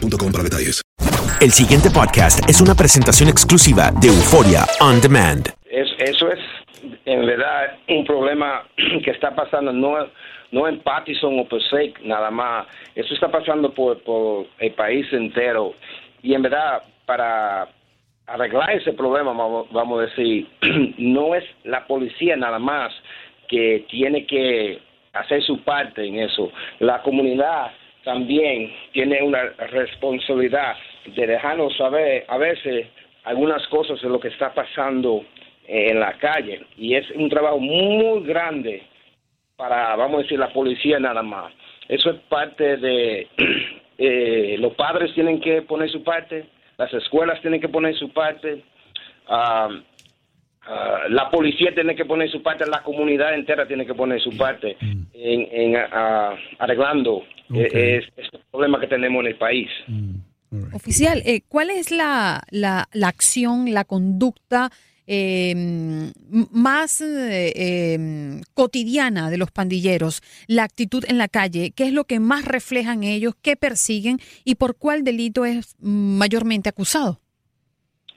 boostmobile.com para detalles. El siguiente podcast es una presentación exclusiva de Euforia On Demand. Es, eso es, en verdad, un problema que está pasando no, no en Pattison o Passaic nada más. Eso está pasando por, por el país entero. Y en verdad, para arreglar ese problema, vamos, vamos a decir, no es la policía nada más que tiene que hacer su parte en eso. La comunidad también tiene una responsabilidad de dejarnos saber a veces algunas cosas de lo que está pasando en la calle y es un trabajo muy grande para, vamos a decir, la policía nada más. Eso es parte de, eh, los padres tienen que poner su parte, las escuelas tienen que poner su parte, ah, ah, la policía tiene que poner su parte, la comunidad entera tiene que poner su parte en, en ah, arreglando eh, es- este problema que tenemos en el país. Oficial, eh, ¿cuál es la, la, la acción, la conducta eh, m- más eh, eh, cotidiana de los pandilleros? La actitud en la calle, ¿qué es lo que más reflejan ellos? ¿Qué persiguen? ¿Y por cuál delito es mm, mayormente acusado?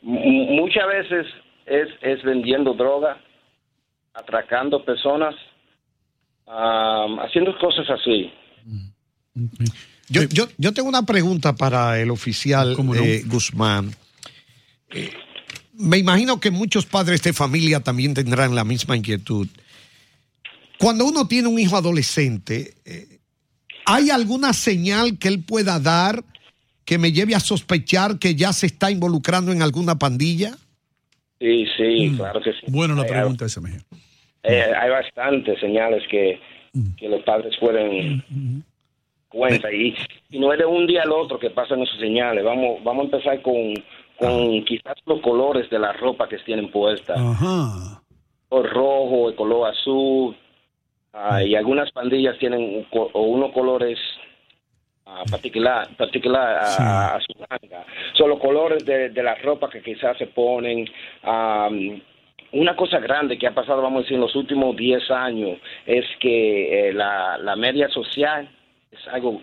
M- muchas veces es, es vendiendo droga, atracando personas, haciendo cosas así. Yo, yo, yo tengo una pregunta para el oficial eh, Guzmán. Eh, me imagino que muchos padres de familia también tendrán la misma inquietud. Cuando uno tiene un hijo adolescente, eh, ¿hay alguna señal que él pueda dar que me lleve a sospechar que ya se está involucrando en alguna pandilla? Sí, sí, claro que sí. Bueno, la Hay- pregunta esa, mejor. eh, hay bastantes señales que, que los padres pueden cuenta y, y no es de un día al otro que pasan esas señales. Vamos, vamos a empezar con, con quizás los colores de la ropa que tienen puesta. Ajá. color rojo, el color azul, ah, y algunas pandillas tienen o unos colores particular, particular a, a su manga. Son los colores de, de la ropa que quizás se ponen. am, una cosa grande que ha pasado, vamos a decir, en los últimos 10 años es que eh, la, la media social es algo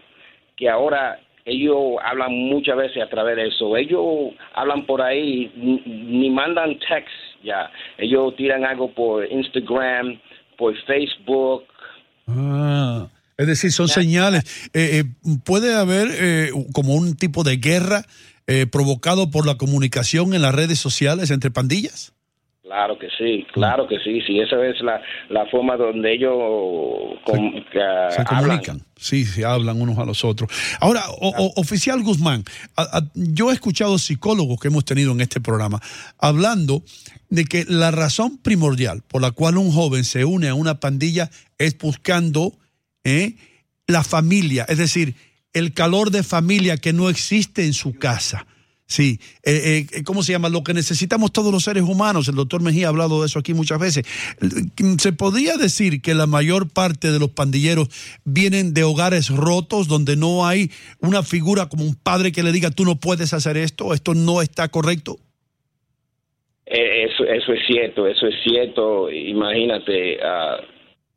que ahora ellos hablan muchas veces a través de eso. Ellos hablan por ahí, ni, ni mandan text ya. Ellos tiran algo por Instagram, por Facebook. Ah, es decir, son señales. Eh, eh, puede haber eh, como un tipo de guerra eh, provocado por la comunicación en las redes sociales entre pandillas. Claro que sí, claro que sí, sí, esa es la, la forma donde ellos com- que, Se hablan. comunican. Sí, se hablan unos a los otros. Ahora, o- o- oficial Guzmán, a- a- yo he escuchado psicólogos que hemos tenido en este programa hablando de que la razón primordial por la cual un joven se une a una pandilla es buscando eh, la familia, es decir, el calor de familia que no existe en su casa. Sí, eh, eh, ¿cómo se llama? Lo que necesitamos todos los seres humanos, el doctor Mejía ha hablado de eso aquí muchas veces. ¿Se podría decir que la mayor parte de los pandilleros vienen de hogares rotos donde no hay una figura como un padre que le diga tú no puedes hacer esto, esto no está correcto? Eso, eso es cierto, eso es cierto. Imagínate, uh,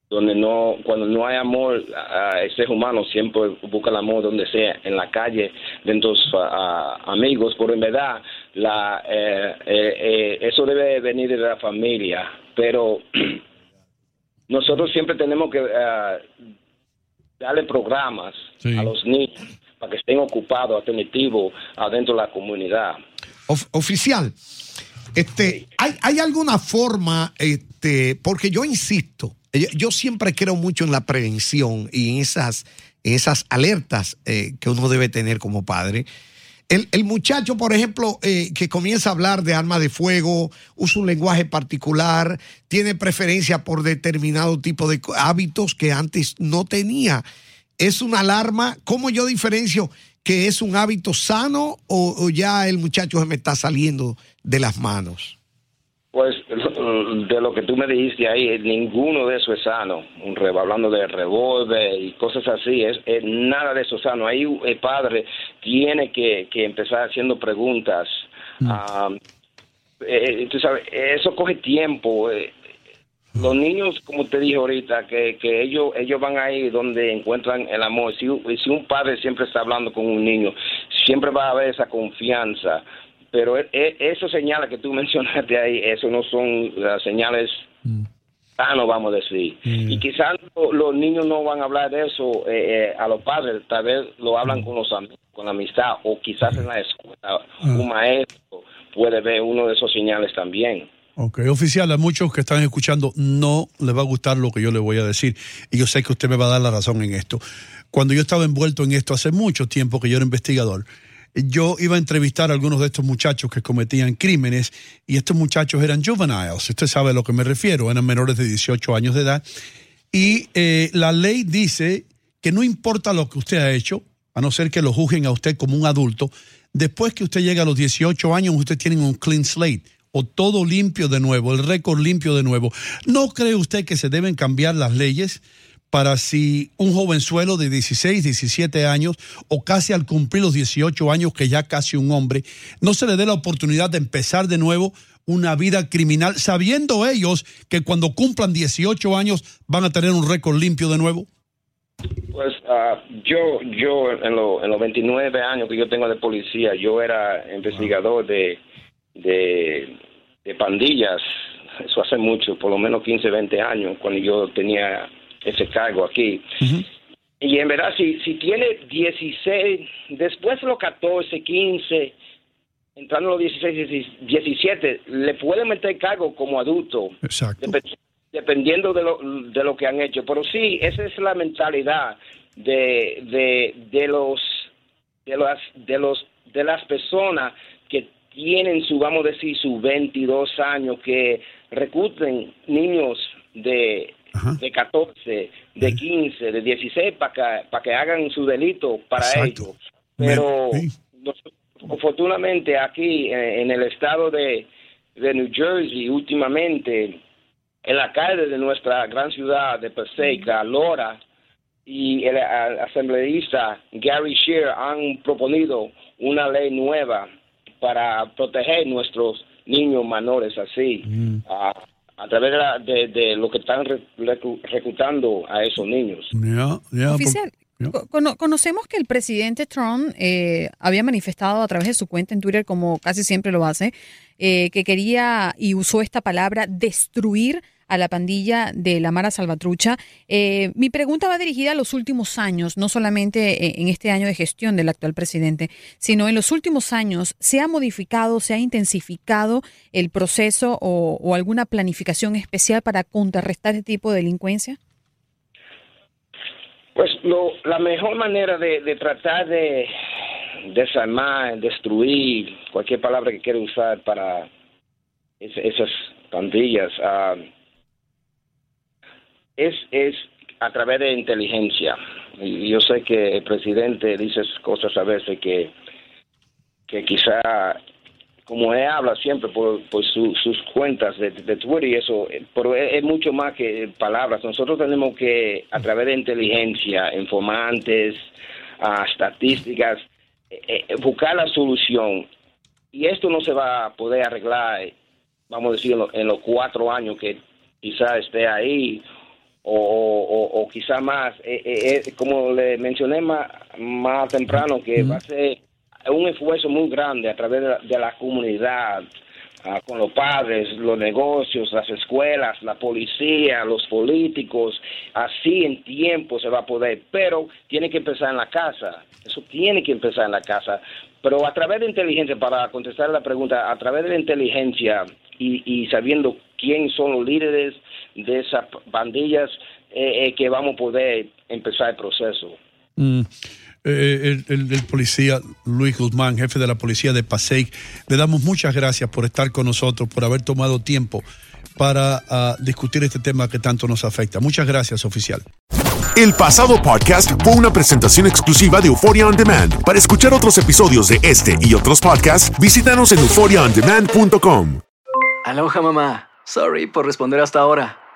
donde no, cuando no hay amor a ese humano siempre busca el amor donde sea, en la calle, dentro de sus amigos, pero en verdad la, eh, eh, eh, eso debe venir de la familia, pero nosotros siempre tenemos que darle programas a los niños para que estén ocupados, atentivos adentro de la comunidad. oficial, este, ¿hay, ¿hay alguna forma, este, porque yo insisto, yo siempre creo mucho en la prevención y en esas, esas alertas eh, que uno debe tener como padre. El, muchacho, por ejemplo, eh, que comienza a hablar de arma de fuego, usa un lenguaje particular, tiene preferencia por determinado tipo de hábitos que antes no tenía. ¿Es una alarma? ¿Cómo yo diferencio que es un hábito sano o ya el muchacho se me está saliendo de las manos? Pues de lo que tú me dijiste ahí, ninguno de eso es sano. Un hablando de revólver y cosas así, es, nada de eso es sano. Ahí el padre tiene que, empezar haciendo preguntas. Mm. Ah, eh, tú sabes, eso coge tiempo. Eh, los niños, como te dije ahorita, que, que ellos ellos van ahí donde encuentran el amor. Si, si un padre siempre está hablando con un niño, siempre va a haber esa confianza pero e, e, esas señales que tú mencionaste ahí, eso no son las señales mm. sanos, vamos a decir. Mm. Y quizás los niños no van a hablar de eso eh, eh, a los padres, tal vez lo hablan con los amigos, con la amistad, o quizás en la escuela ah. un maestro puede ver uno de esos señales también. Ok, oficial, a muchos que están escuchando no les va a gustar lo que yo le voy a decir. Y yo sé que usted me va a dar la razón en esto. Cuando yo estaba envuelto en esto hace mucho tiempo que yo era investigador, yo iba a entrevistar a algunos de estos muchachos que cometían crímenes y estos muchachos eran juveniles, usted sabe a lo que me refiero, eran menores de 18 años de edad. Y eh, la ley dice que no importa lo que usted ha hecho, a no ser que lo juzguen a usted como un adulto, después que usted llega a los 18 años, usted tiene un clean slate o todo limpio de nuevo, el récord limpio de nuevo. ¿No cree usted que se deben cambiar las leyes? Para si un jovenzuelo de 16, 17 años o casi al cumplir los 18 años, que ya casi un hombre, no se le dé la oportunidad de empezar de nuevo una vida criminal, sabiendo ellos que cuando cumplan 18 años van a tener un récord limpio de nuevo? Pues ah, yo, yo en, en, los 29 años que yo tengo de policía, yo era investigador de, de, de pandillas, eso hace mucho, por lo menos 15, 20 años, cuando yo tenía ese cargo aquí. Y en verdad, si, si tiene 16, después de los 14, 15, entrando a los 16, 17, le pueden meter cargo como adulto. Exacto. dependiendo de lo, de lo que han hecho. Pero sí, esa es la mentalidad de, de, de los de las de los de las personas que tienen su vamos a decir su 22 años que recluten niños de de 14, de 15, de 16 para que, para que hagan su delito para ellos. Pero afortunadamente aquí en, el estado de, de New Jersey últimamente el alcalde de nuestra gran ciudad de Passaic, Lora, y el, asambleísta Gary Shear han proponido una ley nueva para proteger nuestros niños menores así. Mm. Ah, a través de, lo que están reclutando a esos niños. Oficial, conocemos que el presidente Trump eh, había manifestado a través de su cuenta en Twitter, como casi siempre lo hace, eh, que quería y usó esta palabra destruir a la pandilla de la Mara Salvatrucha. Eh, mi pregunta va dirigida a los últimos años, no solamente en este año de gestión del actual presidente, sino en los últimos años. ¿Se ha modificado, se ha intensificado el proceso o, alguna planificación especial para contrarrestar este tipo de delincuencia? Pues la mejor manera de, tratar de desarmar, destruir, cualquier palabra que quiera usar para esas pandillas, ah, es, es a través de inteligencia. Y yo sé que el presidente dice cosas a veces que, que quizá, como él habla siempre por, por sus cuentas de, Twitter y eso, pero es, mucho más que palabras. Nosotros tenemos que, a través de inteligencia, informantes, estadísticas, eh, eh, buscar la solución. Y esto no se va a poder arreglar, vamos a decir, en, los cuatro años que quizá esté ahí o, o, quizá más. Eh, como le mencioné más, más temprano, que va a ser un esfuerzo muy grande a través de la comunidad, Ah, con los padres, los negocios, las escuelas, la policía, los políticos. Así en tiempo se va a poder, pero tiene que empezar en la casa. Eso tiene que empezar en la casa. Pero a través de inteligencia, para contestar la pregunta, a través de la inteligencia y, sabiendo quién son los líderes de esas bandillas, eh, eh, que vamos a poder empezar el proceso. Mm. Eh, el, policía Luis Guzmán, jefe de la policía de Pasey. Le damos muchas gracias por estar con nosotros, por haber tomado tiempo para ah, discutir este tema que tanto nos afecta. Muchas gracias, oficial. El pasado podcast fue una presentación exclusiva de Euphoria On Demand. Para escuchar otros episodios de este y otros podcasts, visítanos en euphoriaondemand.com. Aloha mamá. Sorry por responder hasta ahora.